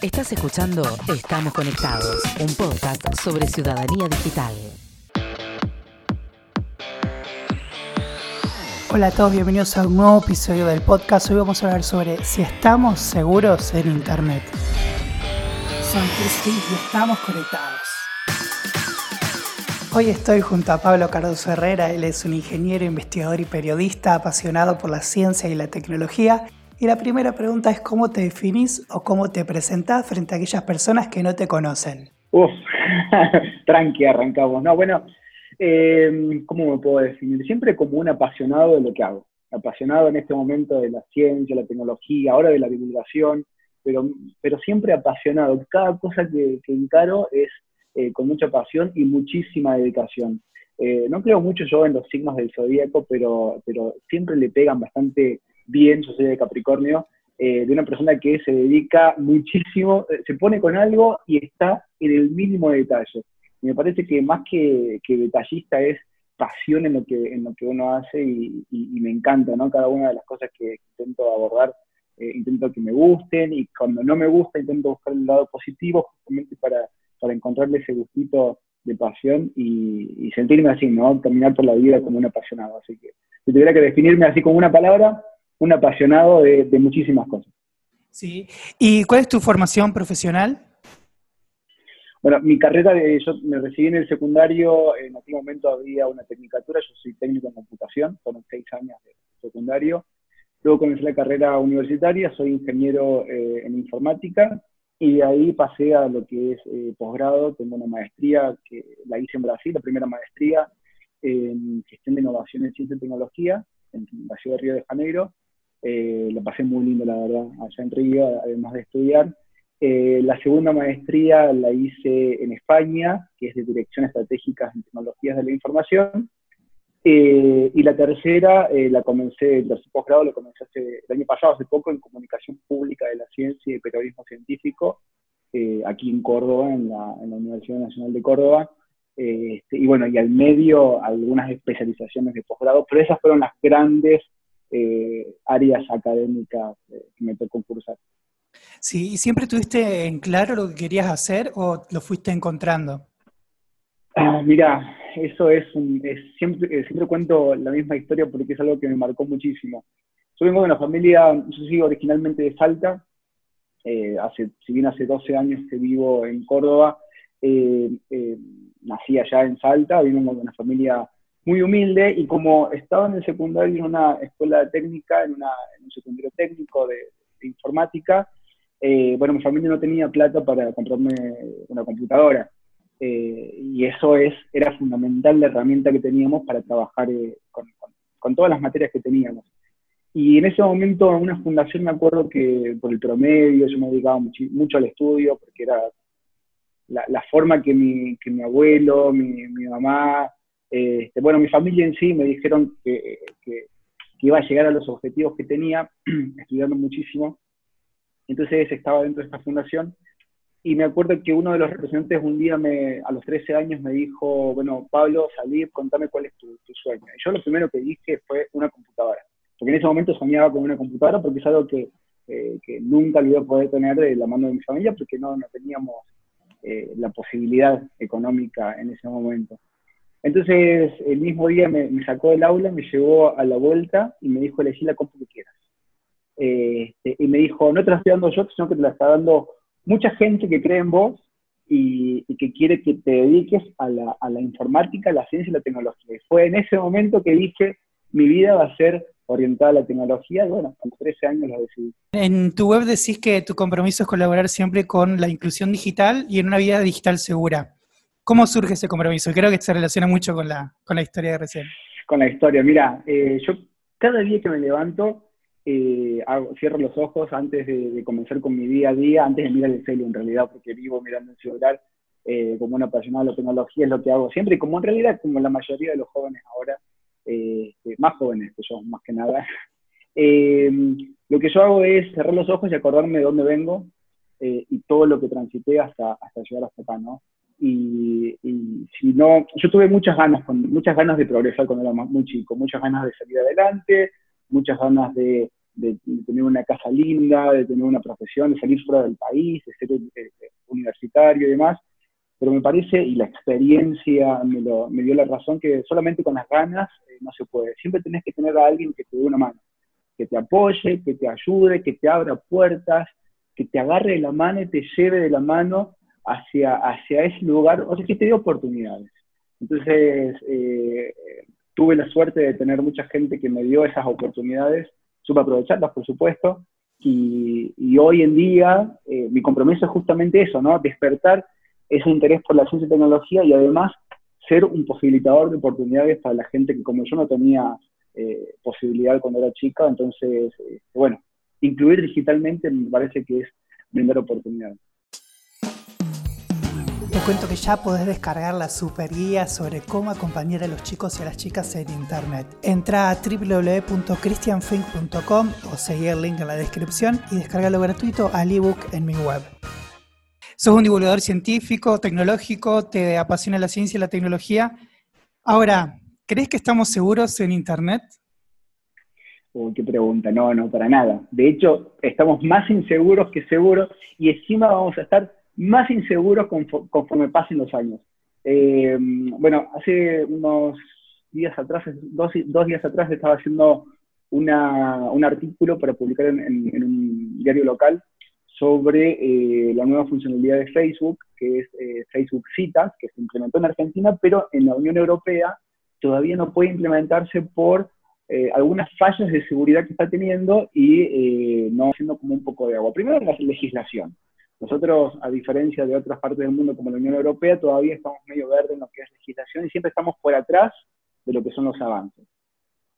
Estás escuchando Estamos Conectados, un podcast sobre ciudadanía digital. Hola a todos, bienvenidos a un nuevo episodio del podcast. Hoy vamos a hablar sobre si estamos seguros en Internet. Soy Cristi y estamos conectados. Hoy estoy junto a Pablo Cardoso Herrera, él es un ingeniero, investigador y periodista apasionado por la ciencia y la tecnología. Y la primera pregunta es cómo te definís o cómo te presentás frente a aquellas personas que no te conocen. Uf, tranqui, arrancamos. No, bueno, eh, ¿cómo me puedo definir? Siempre como un apasionado de lo que hago. Apasionado en este momento de la ciencia, la tecnología, ahora de la divulgación, pero, pero siempre apasionado. Cada cosa que, que encaro es eh, con mucha pasión y muchísima dedicación. Eh, no creo mucho yo en los signos del zodíaco, pero, pero siempre le pegan bastante bien, yo soy de Capricornio, eh, de una persona que se dedica muchísimo, se pone con algo y está en el mínimo detalle. Y me parece que más que, detallista es pasión en lo que, en lo que uno hace y, me encanta, ¿no? Cada una de las cosas que intento abordar, intento que me gusten y cuando no me gusta intento buscar el lado positivo justamente para, para encontrarle ese gustito de pasión y, sentirme así, ¿no? Terminar por la vida como un apasionado. Así que si tuviera que definirme así como una palabra, un apasionado de, muchísimas cosas. Sí. ¿Y cuál es tu formación profesional? Bueno, mi carrera, de, yo me recibí en el secundario, en aquel momento había una tecnicatura, yo soy técnico en computación, con seis años de secundario. Luego comencé la carrera universitaria, soy ingeniero eh, en informática y de ahí pasé a lo que es eh, posgrado, tengo una maestría que la hice en Brasil, la primera maestría en gestión de innovación en ciencia y tecnología, en la ciudad de Río de Janeiro. Eh, la pasé muy lindo, la verdad, allá en Río, además de estudiar. Eh, la segunda maestría la hice en España, que es de Dirección Estratégica en Tecnologías de la Información. Eh, y la tercera eh, la comencé, el tercer posgrado lo comencé el año pasado, hace poco, en Comunicación Pública de la Ciencia y Periodismo Científico, eh, aquí en Córdoba, en la, Universidad Nacional de Córdoba. Este, y bueno, y al medio algunas especializaciones de posgrado, pero esas fueron las grandes áreas académicas que me tocó cursar. Sí, ¿y siempre tuviste en claro lo que querías hacer o lo fuiste encontrando? Ah, mira, eso es, un, siempre, eh, siempre cuento la misma historia porque es algo que me marcó muchísimo. Yo vengo de una familia, yo soy originalmente de Salta, eh, hace, si bien hace 12 años que vivo en Córdoba, eh, nací allá en Salta, vengo de una familia muy humilde y como estaba en el secundario en una escuela técnica, en, un secundario técnico de, de informática, bueno, mi familia no tenía plata para comprarme una computadora. Eh, y eso es, era fundamental la herramienta que teníamos para trabajar eh, con, todas las materias que teníamos. Y en ese momento en una fundación me acuerdo que por el promedio yo me dedicaba mucho, al estudio, porque era la, forma que mi, que mi abuelo, mi, mi mamá, este, bueno, mi familia en sí me dijeron que, iba a llegar a los objetivos que tenía, estudiando muchísimo. Entonces estaba dentro de esta fundación y me acuerdo que uno de los representantes un día me, a los 13 años me dijo, bueno, Pablo, salí, contame cuál es tu, sueño. Y yo lo primero que dije fue una computadora. Porque en ese momento soñaba con una computadora porque es algo que, eh, nunca lo iba a poder tener de la mano de mi familia porque no, no teníamos eh, la posibilidad económica en ese momento. Entonces, el mismo día me, sacó del aula, me llevó a la vuelta y me dijo, elegí la compu que quieras. Este, y me dijo, no te la estoy dando yo, sino que te la está dando mucha gente que cree en vos y, que quiere que te dediques a la, informática, a la ciencia y la tecnología. Y fue en ese momento que dije, mi vida va a ser orientada a la tecnología y bueno, los 13 años lo decidí. En tu web decís que tu compromiso es colaborar siempre con la inclusión digital y en una vida digital segura. ¿Cómo surge ese compromiso? Creo que se relaciona mucho con la, con la historia de recién. Con la historia, mira, eh, yo cada día que me levanto eh, cierro los ojos antes de, comenzar con mi día a día, antes de mirar el celu en realidad, porque vivo mirando el celular, eh, como un apasionado de la tecnología es lo que hago siempre, y como en realidad, como la mayoría de los jóvenes ahora, eh, más jóvenes que yo, más que nada, lo que yo hago es cerrar los ojos y acordarme de dónde vengo y todo lo que transité hasta, hasta llegar hasta acá, ¿no? Y, si no, yo tuve muchas ganas, muchas ganas de progresar cuando era muy chico, muchas ganas de salir adelante, muchas ganas de, de, tener una casa linda, de tener una profesión, de salir fuera del país, de ser eh, universitario y demás, pero me parece, y la experiencia me, lo, dio la razón, que solamente con las ganas eh, no se puede. Siempre tenés que tener a alguien que te dé una mano, que te apoye, que te ayude, que te abra puertas, que te agarre de la mano y te lleve de la mano hacia, hacia ese lugar, o sea, que te dé oportunidades. Entonces, eh, tuve la suerte de tener mucha gente que me dio esas oportunidades, supe aprovecharlas, por supuesto, y, hoy en día eh, mi compromiso es justamente eso, ¿no? Despertar ese interés por la ciencia y tecnología y además ser un posibilitador de oportunidades para la gente que como yo no tenía eh, posibilidad cuando era chica, entonces, bueno, incluir digitalmente me parece que es brindar oportunidades. Te cuento que ya podés descargar la super guía sobre cómo acompañar a los chicos y a las chicas en internet. Entra a www.christianfink.com o seguí el link en la descripción y descargalo gratuito al ebook en mi web. Sos un divulgador científico, tecnológico, te apasiona la ciencia y la tecnología. Ahora, ¿crees que estamos seguros en internet? qué pregunta, no, no, para nada. De hecho, estamos más inseguros que seguros y encima vamos a estar más inseguros conforme pasen los años. Eh, bueno, hace unos días atrás, dos, días atrás, estaba haciendo un artículo para publicar en, un diario local sobre eh, la nueva funcionalidad de Facebook, que es eh, Facebook Citas, que se implementó en Argentina, pero en la Unión Europea todavía no puede implementarse por algunas fallas de seguridad que está teniendo y no haciendo como un poco de agua. Primero, la legislación. Nosotros, a diferencia de otras partes del mundo como la Unión Europea, todavía estamos medio verde en lo que es legislación y siempre estamos por atrás de lo que son los avances.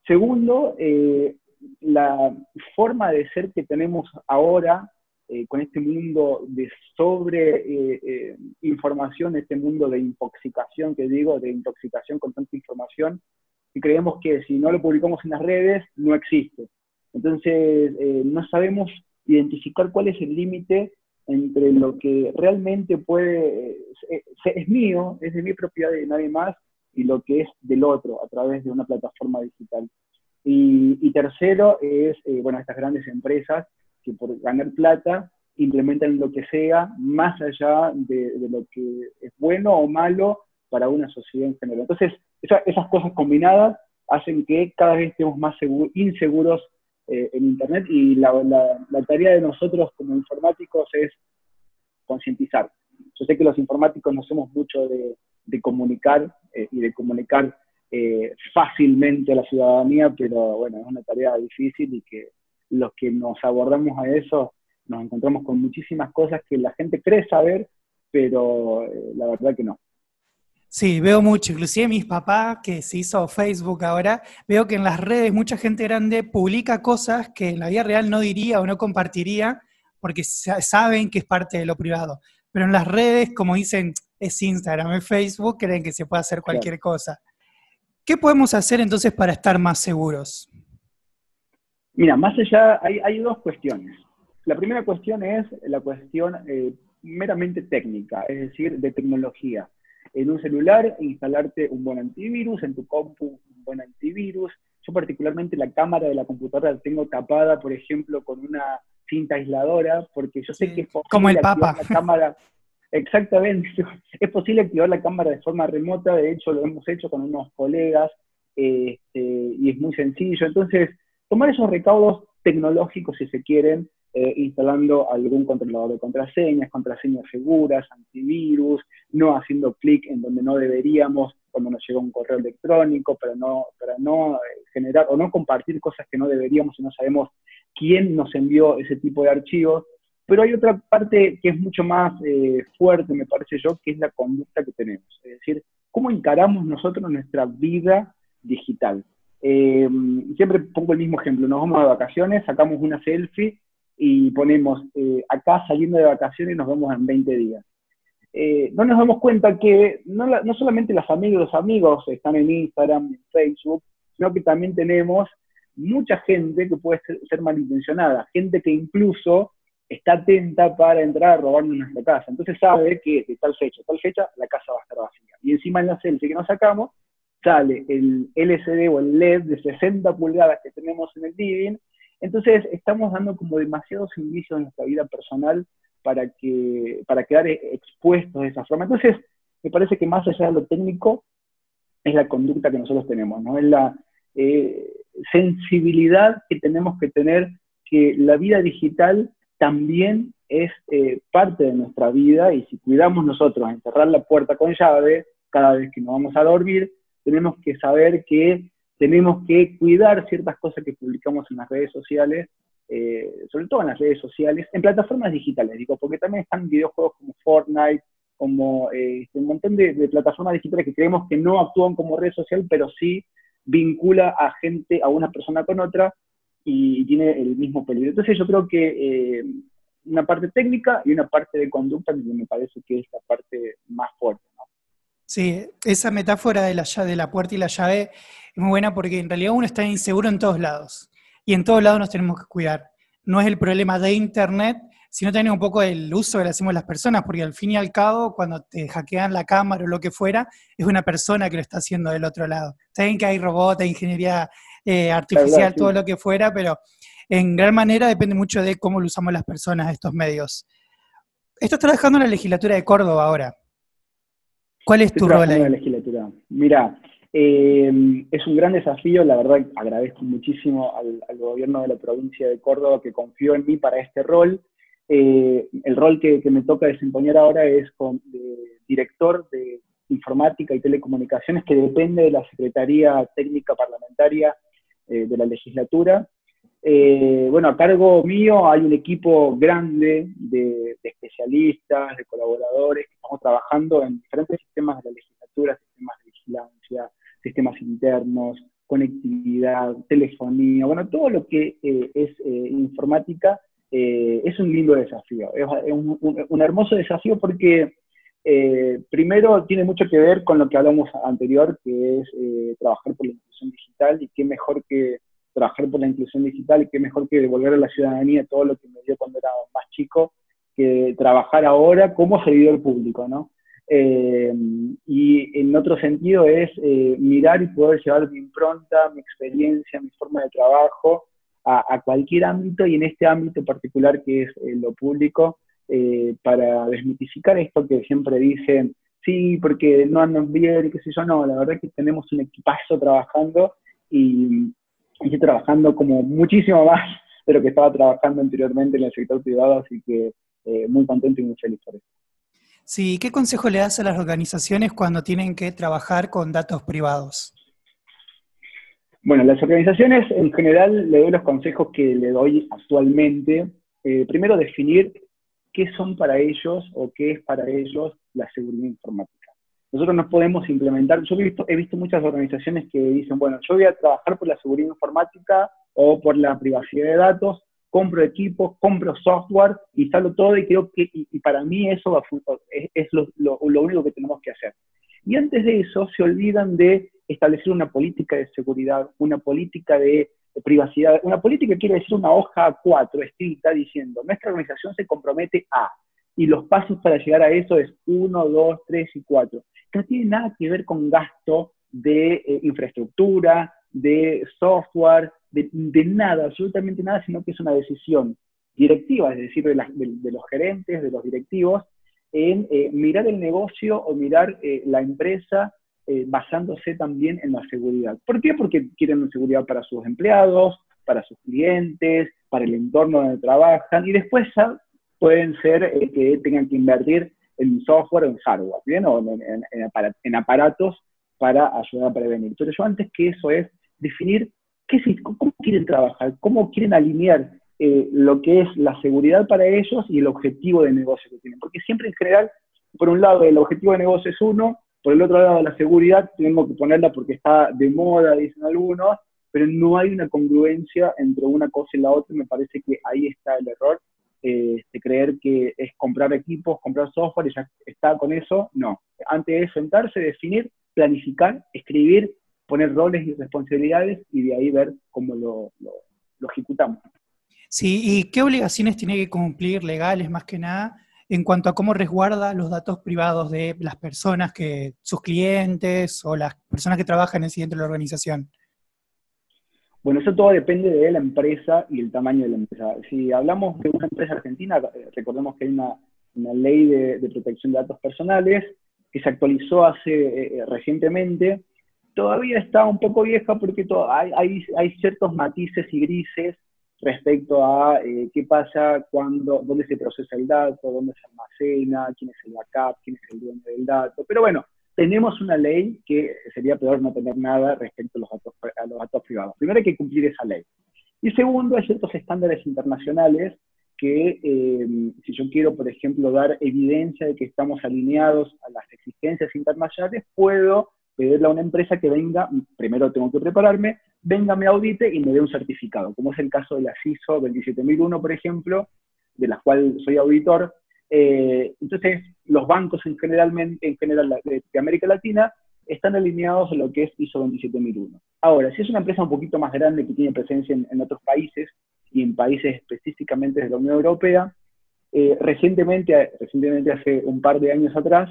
Segundo, eh, la forma de ser que tenemos ahora eh, con este mundo de sobre eh, información, este mundo de intoxicación que digo, de intoxicación con tanta información, y creemos que si no lo publicamos en las redes, no existe. Entonces, no sabemos identificar cuál es el límite entre lo que realmente puede, es, mío, es de mi propiedad y de nadie más, y lo que es del otro a través de una plataforma digital. Y, tercero es, eh, bueno, estas grandes empresas que por ganar plata implementan lo que sea más allá de, lo que es bueno o malo para una sociedad en general. Entonces, esas cosas combinadas hacen que cada vez estemos más inseguros eh, en Internet y la, tarea de nosotros como informáticos es concientizar. Yo sé que los informáticos no somos mucho de, comunicar eh, y de comunicar eh, fácilmente a la ciudadanía, pero bueno, es una tarea difícil y que los que nos abordamos a eso nos encontramos con muchísimas cosas que la gente cree saber, pero la verdad que no. Sí, veo mucho, inclusive mis papás, que se hizo Facebook ahora, veo que en las redes mucha gente grande publica cosas que en la vida real no diría o no compartiría porque saben que es parte de lo privado. Pero en las redes, como dicen, es Instagram, es Facebook, creen que se puede hacer cualquier cosa. ¿Qué podemos hacer entonces para estar más seguros? Mira, más allá, hay, dos cuestiones. La primera cuestión es la cuestión eh, meramente técnica, es decir, de tecnología en un celular, instalarte un buen antivirus, en tu compu un buen antivirus. Yo particularmente la cámara de la computadora la tengo tapada, por ejemplo, con una cinta aisladora, porque yo sé que es posible como el Papa. La cámara, exactamente, es posible activar la cámara de forma remota, de hecho lo hemos hecho con unos colegas, este, y es muy sencillo. Entonces, tomar esos recaudos tecnológicos, si se quieren, eh, instalando algún controlador de contraseñas, contraseñas seguras, antivirus, no haciendo clic en donde no deberíamos cuando nos llega un correo electrónico, para no, para no eh, generar o no compartir cosas que no deberíamos y no sabemos quién nos envió ese tipo de archivos. Pero hay otra parte que es mucho más eh, fuerte, me parece yo, que es la conducta que tenemos. Es decir, cómo encaramos nosotros nuestra vida digital. siempre pongo el mismo ejemplo, nos vamos de vacaciones, sacamos una selfie y ponemos eh, acá saliendo de vacaciones nos vemos en 20 días. Eh, no nos damos cuenta que no, no, solamente las amigas y los amigos están en Instagram, en Facebook, sino que también tenemos mucha gente que puede ser, malintencionada, gente que incluso está atenta para entrar a robarnos nuestra casa. Entonces sabe que de tal fecha, tal fecha, la casa va a estar vacía. Y encima en la selfie que nos sacamos, sale el LCD o el LED de 60 pulgadas que tenemos en el living Entonces, estamos dando como demasiados indicios en nuestra vida personal para, que, para quedar expuestos de esa forma. Entonces, me parece que más allá de lo técnico, es la conducta que nosotros tenemos, ¿no? Es la eh, sensibilidad que tenemos que tener que la vida digital también es eh, parte de nuestra vida y si cuidamos nosotros en cerrar la puerta con llave cada vez que nos vamos a dormir, tenemos que saber que tenemos que cuidar ciertas cosas que publicamos en las redes sociales, eh, sobre todo en las redes sociales, en plataformas digitales, digo, porque también están videojuegos como Fortnite, como eh, un montón de, plataformas digitales que creemos que no actúan como red social, pero sí vincula a gente, a una persona con otra, y, tiene el mismo peligro. Entonces yo creo que eh, una parte técnica y una parte de conducta me parece que es la parte más fuerte. Sí, esa metáfora de la, de la puerta y la llave muy buena porque en realidad uno está inseguro en todos lados y en todos lados nos tenemos que cuidar. No es el problema de Internet, sino también un poco el uso que le hacemos las personas, porque al fin y al cabo, cuando te hackean la cámara o lo que fuera, es una persona que lo está haciendo del otro lado. Saben que hay robots, ingeniería eh, artificial, todo lo que fuera, pero en gran manera depende mucho de cómo lo usamos las personas estos medios. Estás trabajando en la legislatura de Córdoba ahora. ¿Cuál es tu rol ahí? En la legislatura. Mira, eh, es un gran desafío, la verdad agradezco muchísimo al, gobierno de la provincia de Córdoba que confió en mí para este rol. Eh, el rol que, me toca desempeñar ahora es director de informática y telecomunicaciones que depende de la Secretaría Técnica Parlamentaria eh, de la legislatura. bueno, a cargo mío hay un equipo grande de, de especialistas, de colaboradores que estamos trabajando en diferentes sistemas de la legislatura, sistemas de sistemas internos, conectividad, telefonía, bueno, todo lo que eh, es eh, informática eh, es un lindo desafío, es, un, hermoso desafío porque primero tiene mucho que ver con lo que hablamos anterior, que es trabajar por la inclusión digital y qué mejor que trabajar por la inclusión digital y qué mejor que devolver a la ciudadanía todo lo que me dio cuando era más chico, que trabajar ahora como servidor público, ¿no? Eh, y en otro sentido es eh, mirar y poder llevar mi impronta, mi experiencia, mi forma de trabajo a, cualquier ámbito y en este ámbito particular que es eh, lo público, para desmitificar esto que siempre dicen, sí, porque no andan bien y qué sé yo, no, la verdad es que tenemos un equipazo trabajando y, estoy trabajando como muchísimo más de lo que estaba trabajando anteriormente en el sector privado, así que muy contento y muy feliz por eso. Sí, ¿qué consejo le das a las organizaciones cuando tienen que trabajar con datos privados? Bueno, las organizaciones en general le doy los consejos que le doy actualmente. Eh, primero, definir qué son para ellos o qué es para ellos la seguridad informática. Nosotros no podemos implementar, yo he visto, he visto muchas organizaciones que dicen, bueno, yo voy a trabajar por la seguridad informática o por la privacidad de datos, compro equipos, compro software, instalo todo y creo que, y, para mí eso va es, es lo, lo, único que tenemos que hacer. Y antes de eso se olvidan de establecer una política de seguridad, una política de, privacidad, una política quiere decir una hoja 4 escrita diciendo, nuestra organización se compromete a, y los pasos para llegar a eso es 1, 2, 3 y 4, que no tiene nada que ver con gasto de eh, infraestructura, de software, de, nada, absolutamente nada, sino que es una decisión directiva, es decir, de, los gerentes, de los directivos, en eh, mirar el negocio o mirar eh, la empresa eh, basándose también en la seguridad. ¿Por qué? Porque quieren seguridad para sus empleados, para sus clientes, para el entorno donde trabajan, y después pueden ser que tengan que invertir en software en hardware, ¿bien? O en, aparatos para ayudar a prevenir. Pero yo antes que eso es definir ¿Cómo quieren trabajar? ¿Cómo quieren alinear eh, lo que es la seguridad para ellos y el objetivo de negocio que tienen? Porque siempre en general, por un lado, el objetivo de negocio es uno, por el otro lado, la seguridad tenemos que ponerla porque está de moda, dicen algunos, pero no hay una congruencia entre una cosa y la otra, me parece que ahí está el error. Eh, de creer que es comprar equipos, comprar software y ya está con eso, no. Antes es sentarse, definir, planificar, escribir poner roles y responsabilidades y de ahí ver cómo lo, ejecutamos. Sí, ¿y qué obligaciones tiene que cumplir legales más que nada en cuanto a cómo resguarda los datos privados de las personas que, sus clientes o las personas que trabajan en el siguiente de la organización? Bueno, eso todo depende de la empresa y el tamaño de la empresa. Si hablamos de una empresa argentina, eh, recordemos que hay una, ley de, protección de datos personales que se actualizó hace eh, eh, recientemente. Todavía está un poco vieja porque hay, hay, ciertos matices y grises respecto a qué pasa cuando, dónde se procesa el dato, dónde se almacena, quién es el backup, quién es el dueño del dato. Pero bueno, tenemos una ley que sería peor no tener nada respecto a los datos, a los datos privados. Primero hay que cumplir esa ley. Y segundo, hay ciertos estándares internacionales que eh, si yo quiero, por ejemplo, dar evidencia de que estamos alineados a las exigencias internacionales, puedo pedirle a una empresa que venga, primero tengo que prepararme, venga, me audite y me dé un certificado, como es el caso de la CISO 27001, por ejemplo, de la cual soy auditor, eh, entonces, los bancos en, generalmente, en general de, América Latina están alineados a lo que es ISO 27001. Ahora, si es una empresa un poquito más grande que tiene presencia en, otros países y en países específicamente de la Unión Europea, eh, recientemente, recientemente, hace un par de años atrás,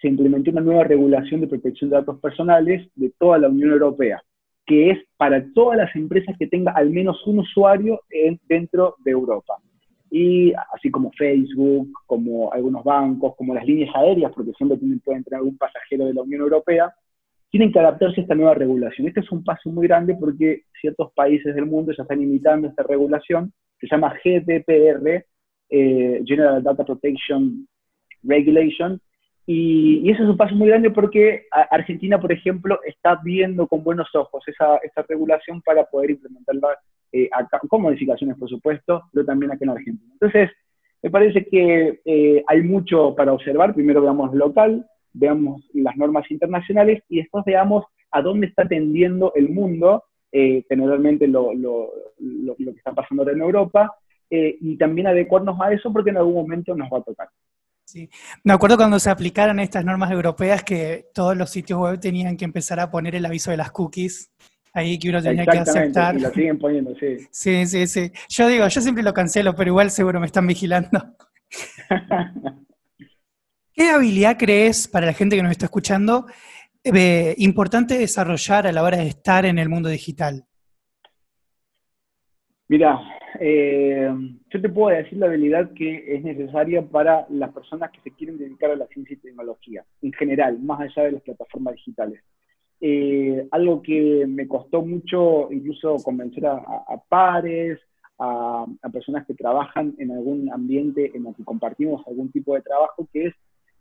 se implementó una nueva regulación de protección de datos personales de toda la Unión Europea, que es para todas las empresas que tenga al menos un usuario dentro de Europa y así como Facebook, como algunos bancos, como las líneas aéreas, porque siempre pueden tener algún pasajero de la Unión Europea, tienen que adaptarse a esta nueva regulación. Este es un paso muy grande porque ciertos países del mundo ya están imitando esta regulación, se llama GDPR, eh, General Data Protection Regulation, y, ese es un paso muy grande porque Argentina, por ejemplo, está viendo con buenos ojos esa, esa regulación para poder implementarla eh, con modificaciones, por supuesto, pero también aquí en Argentina. Entonces, me parece que eh, hay mucho para observar. Primero veamos local, veamos las normas internacionales y después veamos a dónde está tendiendo el mundo, eh, generalmente lo, lo, lo, que está pasando ahora en Europa, y también adecuarnos a eso porque en algún momento nos va a tocar. Sí. Me acuerdo cuando se aplicaron estas normas europeas que todos los sitios web tenían que empezar a poner el aviso de las cookies ahí que uno tenía que aceptar. Y lo siguen poniendo, sí. Sí, sí, sí. Yo digo, yo siempre lo cancelo, pero igual seguro me están vigilando. ¿Qué habilidad crees para la gente que nos está escuchando eh, importante desarrollar a la hora de estar en el mundo digital? Mira, eh, yo te puedo decir la habilidad que es necesaria para las personas que se quieren dedicar a la ciencia y tecnología, en general, más allá de las plataformas digitales. Eh, algo que me costó mucho incluso convencer a, pares, a, personas que trabajan en algún ambiente en el que compartimos algún tipo de trabajo, que es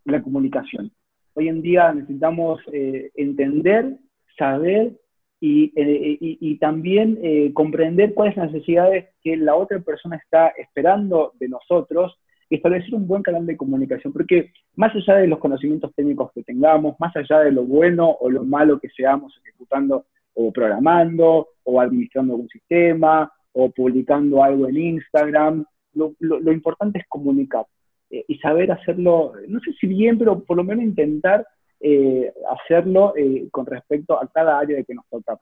la comunicación. Hoy en día necesitamos eh, entender, saber y, eh, también comprender cuáles son las necesidades que la otra persona está esperando de nosotros establecer un buen canal de comunicación, porque más allá de los conocimientos técnicos que tengamos, más allá de lo bueno o lo malo que seamos ejecutando o programando o administrando algún sistema o publicando algo en Instagram, lo, importante es comunicar eh, y saber hacerlo, no sé si bien, pero por lo menos intentar eh, hacerlo eh, con respecto a cada área de que nos toca.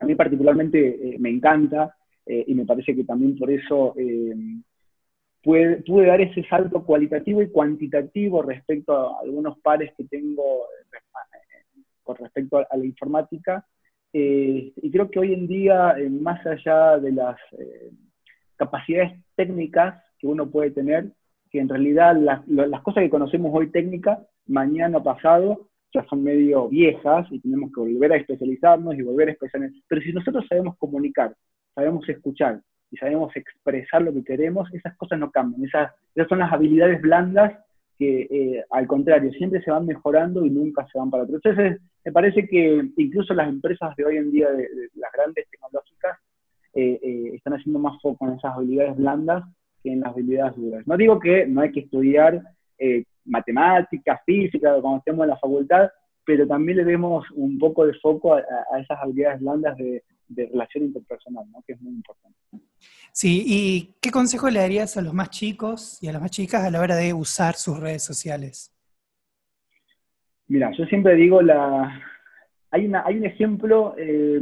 A mí particularmente me encanta y me parece que también por eso pude, dar ese salto cualitativo y cuantitativo respecto a algunos pares que tengo eh, con respecto a, la informática. Eh, y creo que hoy en día, eh, más allá de las capacidades técnicas que uno puede tener, que en realidad las, las cosas que conocemos hoy técnicas, mañana pasado, ya son medio viejas y tenemos que volver a especializarnos y volver a especializarnos. Pero si nosotros sabemos comunicar, sabemos escuchar, y sabemos expresar lo que queremos, esas cosas no cambian. Esas, son las habilidades blandas que, eh, al contrario, siempre se van mejorando y nunca se van para atrás. Entonces, me parece que incluso las empresas de hoy en día, de, las grandes tecnológicas, eh, eh, están haciendo más foco en esas habilidades blandas que en las habilidades duras. No digo que no hay que estudiar matemáticas, física, cuando estemos en la facultad, pero también le demos un poco de foco a, a esas habilidades blandas de, de relación interpersonal, ¿no? que es muy importante. Sí, ¿y qué consejo le darías a los más chicos y a las más chicas a la hora de usar sus redes sociales? Mira, yo siempre digo, la... hay, una, hay un ejemplo, eh,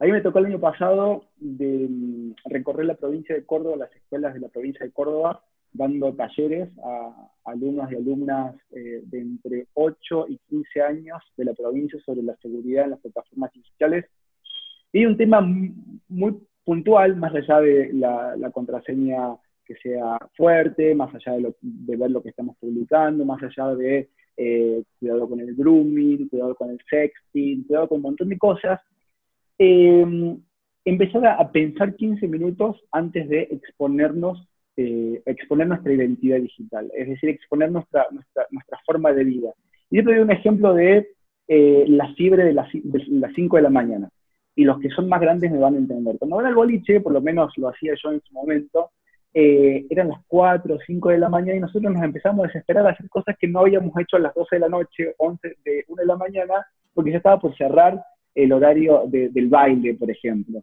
a mí me tocó el año pasado de mm, recorrer la provincia de Córdoba, las escuelas de la provincia de Córdoba, dando talleres a alumnos y alumnas eh, de entre 8 y 15 años de la provincia sobre la seguridad en las plataformas digitales. Y un tema muy puntual, más allá de la, contraseña que sea fuerte, más allá de, de, ver lo que estamos publicando, más allá de eh, cuidado con el grooming, cuidado con el sexting, cuidado con un montón de cosas, eh, empezar a, pensar 15 minutos antes de exponernos, eh, exponer nuestra identidad digital, es decir, exponer nuestra, nuestra, nuestra forma de vida. Y yo te doy un ejemplo de eh, la fiebre de, las 5 de la mañana. Y los que son más grandes me van a entender. Cuando van al boliche, por lo menos lo hacía yo en su momento, eh, eran las 4 o 5 de la mañana y nosotros nos empezamos a desesperar a hacer cosas que no habíamos hecho a las 12 de la noche, 11 de 1 de la mañana, porque ya estaba por cerrar el horario del baile, por ejemplo.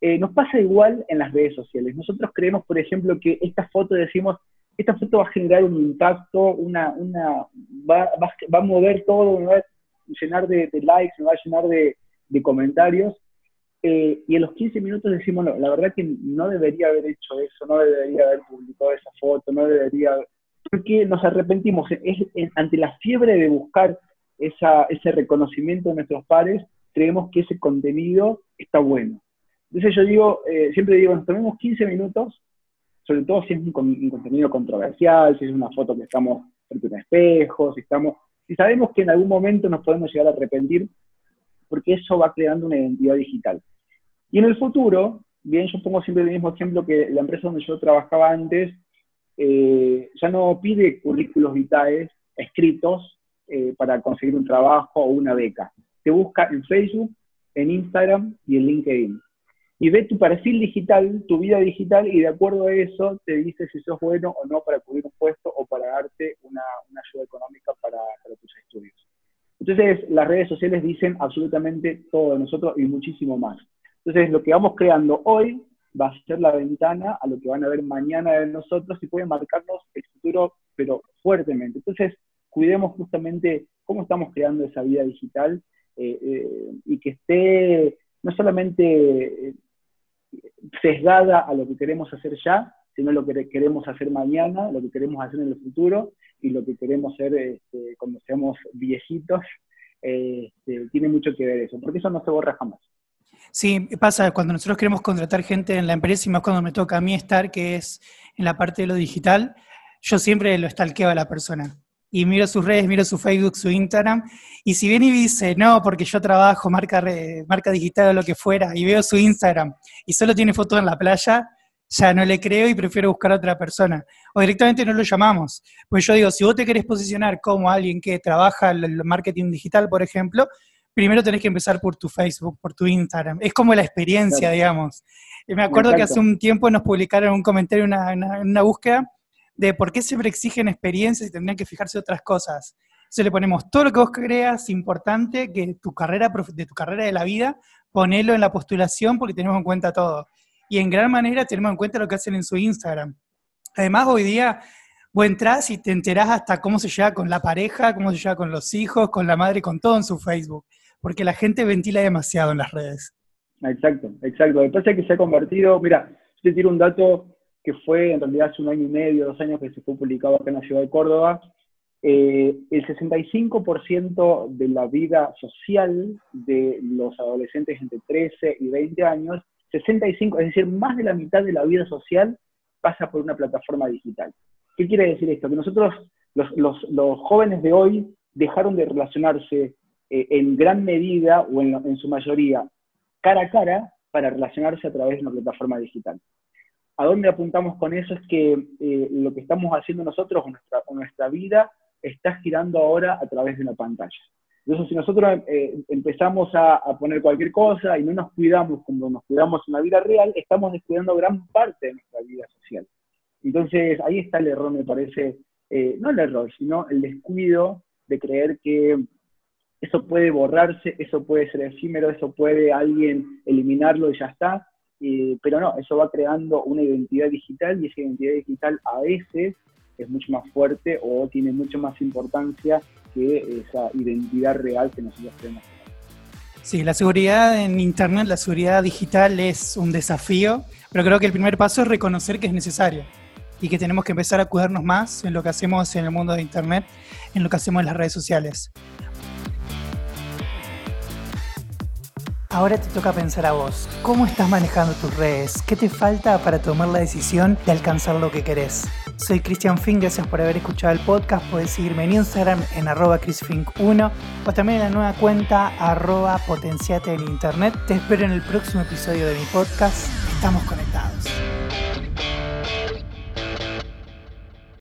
Eh, nos pasa igual en las redes sociales. Nosotros creemos, por ejemplo, que esta foto decimos, esta foto va a generar un impacto, una, una, va, va, a mover todo, me va a llenar de, likes, me va a llenar de, de comentarios. Eh, y en los 15 minutos decimos, no, la verdad que no debería haber hecho eso, no debería haber publicado esa foto, no debería, porque nos arrepentimos. Es, ante la fiebre de buscar esa, ese reconocimiento de nuestros pares, creemos que ese contenido está bueno. Entonces yo digo, eh, siempre digo, nos tomemos 15 minutos, sobre todo si es un, contenido controversial, si es una foto que estamos frente a un espejo, si estamos, si sabemos que en algún momento nos podemos llegar a arrepentir, porque eso va creando una identidad digital. Y en el futuro, bien, yo pongo siempre el mismo ejemplo que la empresa donde yo trabajaba antes, eh, ya no pide currículos vitales escritos eh, para conseguir un trabajo o una beca. Te busca en Facebook, en Instagram y en LinkedIn y ve tu perfil digital, tu vida digital, y de acuerdo a eso te dice si sos bueno o no para cubrir un puesto o para darte una, ayuda económica para, tus estudios. Entonces, las redes sociales dicen absolutamente todo de nosotros y muchísimo más. Entonces, lo que vamos creando hoy va a ser la ventana a lo que van a ver mañana de nosotros y puede marcarnos el futuro, pero fuertemente. Entonces, cuidemos justamente cómo estamos creando esa vida digital eh, eh, y que esté no solamente sesgada a lo que queremos hacer ya, sino lo que queremos hacer mañana, lo que queremos hacer en el futuro y lo que queremos hacer este, cuando seamos viejitos. Este, tiene mucho que ver eso, porque eso no se borra jamás. Sí, pasa cuando nosotros queremos contratar gente en la empresa y más cuando me toca a mí estar, que es en la parte de lo digital, yo siempre lo estalqueo a la persona y miro sus redes, miro su Facebook, su Instagram, y si viene y dice, no, porque yo trabajo marca, marca digital o lo que fuera, y veo su Instagram y solo tiene fotos en la playa, ya no le creo y prefiero buscar a otra persona. O directamente no lo llamamos. Pues yo digo, si vos te querés posicionar como alguien que trabaja el marketing digital, por ejemplo, primero tenés que empezar por tu Facebook, por tu Instagram. Es como la experiencia, digamos. Y me acuerdo que hace un tiempo nos publicaron un comentario, una, una búsqueda, de por qué siempre exigen experiencias y tendrían que fijarse otras cosas. Entonces le ponemos todo lo que vos creas importante que tu carrera, de tu carrera de la vida, ponelo en la postulación porque tenemos en cuenta todo. Y en gran manera tenemos en cuenta lo que hacen en su Instagram. Además, hoy día vos entras y te enterás hasta cómo se lleva con la pareja, cómo se lleva con los hijos, con la madre, con todo en su Facebook. Porque la gente ventila demasiado en las redes. Exacto, exacto. Después es que se ha convertido, mira, te tiro un dato que fue en realidad hace un año y medio, dos años que se fue publicado acá en la ciudad de Córdoba, eh, el 65% de la vida social de los adolescentes entre 13 y 20 años, 65, es decir, más de la mitad de la vida social pasa por una plataforma digital. ¿Qué quiere decir esto? Que nosotros, los, jóvenes de hoy, dejaron de relacionarse eh, en gran medida o en, en su mayoría cara a cara para relacionarse a través de una plataforma digital a dónde apuntamos con eso es que eh, lo que estamos haciendo nosotros nuestra, nuestra vida está girando ahora a través de una pantalla. Entonces, si nosotros eh, empezamos a, poner cualquier cosa y no nos cuidamos como nos cuidamos en la vida real, estamos descuidando gran parte de nuestra vida social. Entonces, ahí está el error, me parece, eh, no el error, sino el descuido de creer que eso puede borrarse, eso puede ser efímero, eso puede alguien eliminarlo y ya está pero no, eso va creando una identidad digital y esa identidad digital a veces es mucho más fuerte o tiene mucho más importancia que esa identidad real que nosotros tenemos. Sí, la seguridad en Internet, la seguridad digital es un desafío, pero creo que el primer paso es reconocer que es necesario y que tenemos que empezar a cuidarnos más en lo que hacemos en el mundo de Internet, en lo que hacemos en las redes sociales. Ahora te toca pensar a vos. ¿Cómo estás manejando tus redes? ¿Qué te falta para tomar la decisión de alcanzar lo que querés? Soy Cristian Fink, gracias por haber escuchado el podcast. Puedes seguirme en Instagram en arroba chrisfink1 o también en la nueva cuenta arroba potenciate en internet. Te espero en el próximo episodio de mi podcast. Estamos conectados.